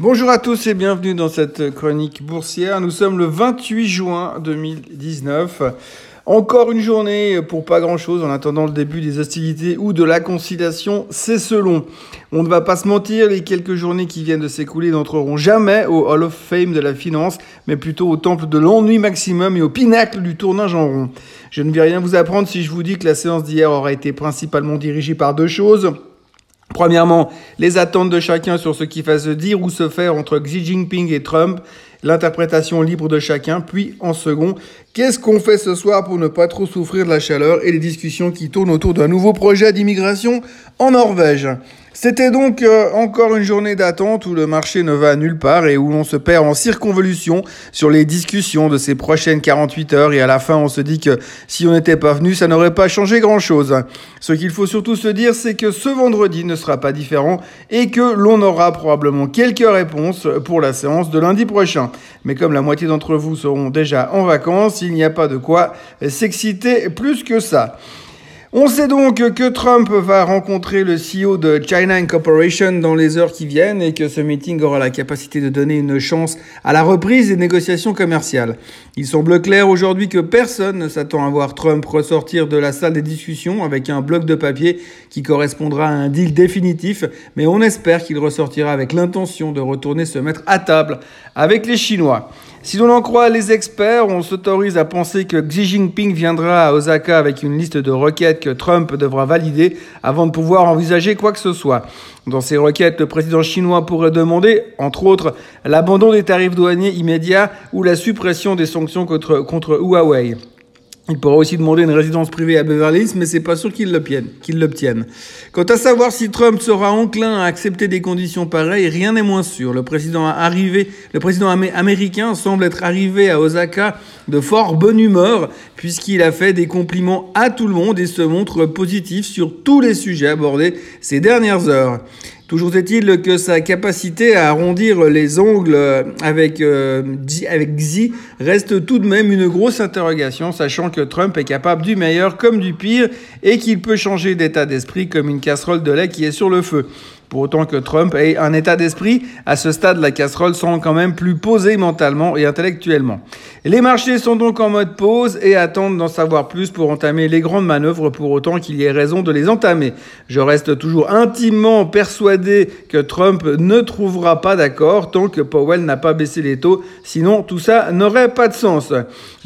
Bonjour à tous et bienvenue dans cette chronique boursière. Nous sommes le 28 juin 2019. Encore une journée pour pas grand chose en attendant le début des hostilités ou de la conciliation, c'est selon. On ne va pas se mentir, les quelques journées qui viennent de s'écouler n'entreront jamais au Hall of Fame de la finance, mais plutôt au temple de l'ennui maximum et au pinacle du tournage en rond. Je ne vais rien vous apprendre si je vous dis que la séance d'hier aura été principalement dirigée par deux choses. Premièrement, les attentes de chacun sur ce qui va se dire ou se faire entre Xi Jinping et Trump, l'interprétation libre de chacun, puis en second, qu'est-ce qu'on fait ce soir pour ne pas trop souffrir de la chaleur et les discussions qui tournent autour d'un nouveau projet d'immigration en Norvège? C'était donc euh, encore une journée d'attente où le marché ne va nulle part et où l'on se perd en circonvolution sur les discussions de ces prochaines 48 heures et à la fin on se dit que si on n'était pas venu ça n'aurait pas changé grand chose. Ce qu'il faut surtout se dire c'est que ce vendredi ne sera pas différent et que l'on aura probablement quelques réponses pour la séance de lundi prochain. Mais comme la moitié d'entre vous seront déjà en vacances, il n'y a pas de quoi s'exciter plus que ça. On sait donc que Trump va rencontrer le CEO de China Incorporation dans les heures qui viennent et que ce meeting aura la capacité de donner une chance à la reprise des négociations commerciales. Il semble clair aujourd'hui que personne ne s'attend à voir Trump ressortir de la salle des discussions avec un bloc de papier qui correspondra à un deal définitif, mais on espère qu'il ressortira avec l'intention de retourner se mettre à table avec les Chinois. Si l'on en croit les experts, on s'autorise à penser que Xi Jinping viendra à Osaka avec une liste de requêtes que Trump devra valider avant de pouvoir envisager quoi que ce soit. Dans ces requêtes, le président chinois pourrait demander, entre autres, l'abandon des tarifs douaniers immédiats ou la suppression des sanctions contre, contre Huawei. Il pourra aussi demander une résidence privée à Beverly Hills, mais c'est pas sûr qu'il l'obtienne. Quant à savoir si Trump sera enclin à accepter des conditions pareilles, rien n'est moins sûr. Le président, arrivé, le président américain semble être arrivé à Osaka de fort bonne humeur, puisqu'il a fait des compliments à tout le monde et se montre positif sur tous les sujets abordés ces dernières heures. Toujours est-il que sa capacité à arrondir les ongles avec, euh, avec Xi reste tout de même une grosse interrogation, sachant que Trump est capable du meilleur comme du pire et qu'il peut changer d'état d'esprit comme une casserole de lait qui est sur le feu. Pour autant que Trump ait un état d'esprit, à ce stade, la casserole semble quand même plus posée mentalement et intellectuellement. Les marchés sont donc en mode pause et attendent d'en savoir plus pour entamer les grandes manœuvres, pour autant qu'il y ait raison de les entamer. Je reste toujours intimement persuadé que Trump ne trouvera pas d'accord tant que Powell n'a pas baissé les taux, sinon tout ça n'aurait pas de sens.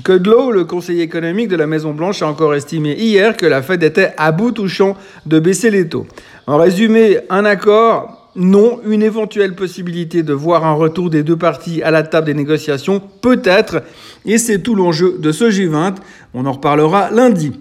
Kudlow, le conseiller économique de la Maison-Blanche, a encore estimé hier que la Fed était à bout touchant de baisser les taux. En résumé, un accord, non, une éventuelle possibilité de voir un retour des deux parties à la table des négociations, peut-être, et c'est tout l'enjeu de ce G20. On en reparlera lundi.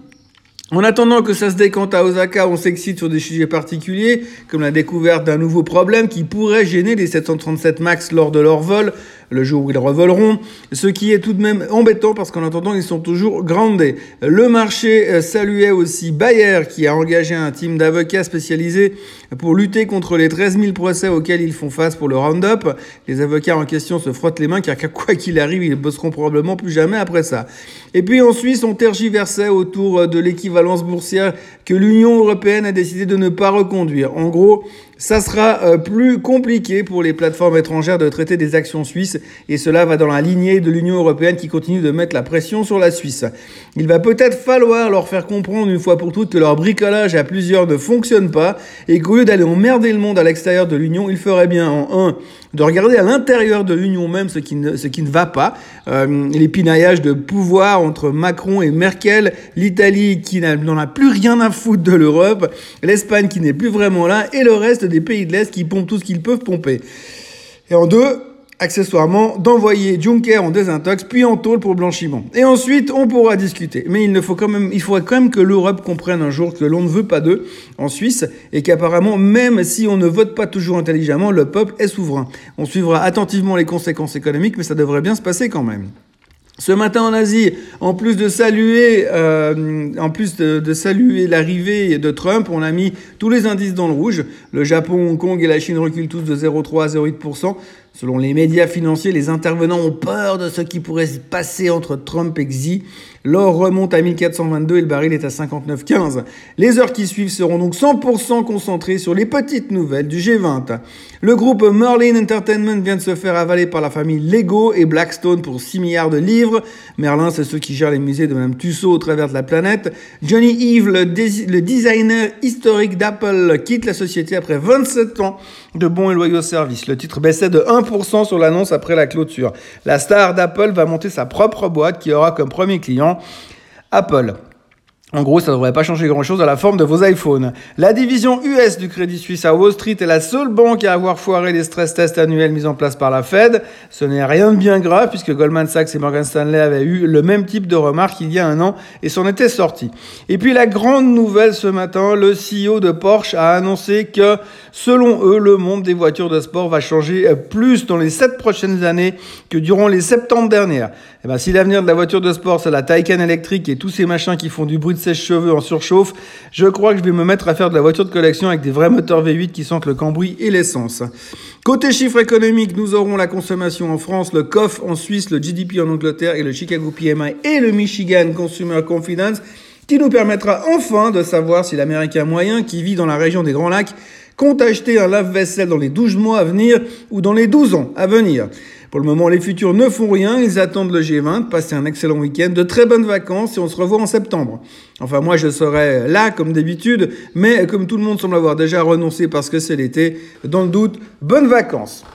En attendant que ça se décante à Osaka, on s'excite sur des sujets particuliers, comme la découverte d'un nouveau problème qui pourrait gêner les 737 MAX lors de leur vol, le jour où ils revoleront, ce qui est tout de même embêtant parce qu'en attendant, ils sont toujours groundés. Le marché euh, saluait aussi Bayer qui a engagé un team d'avocats spécialisés pour lutter contre les 13 000 procès auxquels ils font face pour le Roundup. Les avocats en question se frottent les mains car quoi qu'il arrive, ils bosseront probablement plus jamais après ça. Et puis en Suisse, on tergiversait autour de l'équivalence boursière que l'Union européenne a décidé de ne pas reconduire. En gros, ça sera euh, plus compliqué pour les plateformes étrangères de traiter des actions suisses et cela va dans la lignée de l'Union européenne qui continue de mettre la pression sur la Suisse. Il va peut-être falloir leur faire comprendre une fois pour toutes que leur bricolage à plusieurs ne fonctionne pas et qu'au lieu d'aller emmerder le monde à l'extérieur de l'Union, il ferait bien en un de regarder à l'intérieur de l'Union même ce qui ne, ce qui ne va pas, euh, de pouvoir entre Macron et Merkel, l'Italie qui n'en a plus rien à foutre de l'Europe, l'Espagne qui n'est plus vraiment là et le reste des pays de l'Est qui pompent tout ce qu'ils peuvent pomper. Et en deux, accessoirement, d'envoyer Juncker en désintox, puis en tôle pour blanchiment. Et ensuite, on pourra discuter. Mais il ne faut quand même, il faudrait quand même que l'Europe comprenne un jour que l'on ne veut pas d'eux en Suisse et qu'apparemment, même si on ne vote pas toujours intelligemment, le peuple est souverain. On suivra attentivement les conséquences économiques, mais ça devrait bien se passer quand même. Ce matin en Asie, en plus de saluer, euh, en plus de, saluer l'arrivée de Trump, on a mis tous les indices dans le rouge. Le Japon, Hong Kong et la Chine reculent tous de 0,3 à 0,8%. Selon les médias financiers, les intervenants ont peur de ce qui pourrait se passer entre Trump et Xi. L'or remonte à 1422 et le baril est à 59,15. Les heures qui suivent seront donc 100% concentrées sur les petites nouvelles du G20. Le groupe Merlin Entertainment vient de se faire avaler par la famille Lego et Blackstone pour 6 milliards de livres. Merlin, c'est ceux qui gèrent les musées de Mme Tussaud au travers de la planète. Johnny Eve, le designer historique d'Apple, quitte la société après 27 ans de bons et loyaux services. Le titre baissait de 1% sur l'annonce après la clôture. La star d'Apple va monter sa propre boîte qui aura comme premier client Apple. En gros, ça ne devrait pas changer grand-chose à la forme de vos iPhones. La division US du Crédit Suisse à Wall Street est la seule banque à avoir foiré les stress tests annuels mis en place par la Fed. Ce n'est rien de bien grave puisque Goldman Sachs et Morgan Stanley avaient eu le même type de remarques il y a un an et s'en étaient sortis. Et puis la grande nouvelle ce matin, le CEO de Porsche a annoncé que selon eux, le monde des voitures de sport va changer plus dans les sept prochaines années que durant les 70 dernières. Eh ben, si l'avenir de la voiture de sport c'est la Taycan électrique et tous ces machins qui font du bruit sèche-cheveux en surchauffe, je crois que je vais me mettre à faire de la voiture de collection avec des vrais moteurs V8 qui sentent le cambouis et l'essence. Côté chiffres économiques, nous aurons la consommation en France, le COF en Suisse, le GDP en Angleterre et le Chicago PMI et le Michigan Consumer Confidence qui nous permettra enfin de savoir si l'Américain moyen qui vit dans la région des Grands Lacs compte acheter un lave-vaisselle dans les 12 mois à venir ou dans les 12 ans à venir. Pour le moment, les futurs ne font rien, ils attendent le G20, passer un excellent week-end, de très bonnes vacances et on se revoit en septembre. Enfin, moi, je serai là comme d'habitude, mais comme tout le monde semble avoir déjà renoncé parce que c'est l'été, dans le doute, bonnes vacances.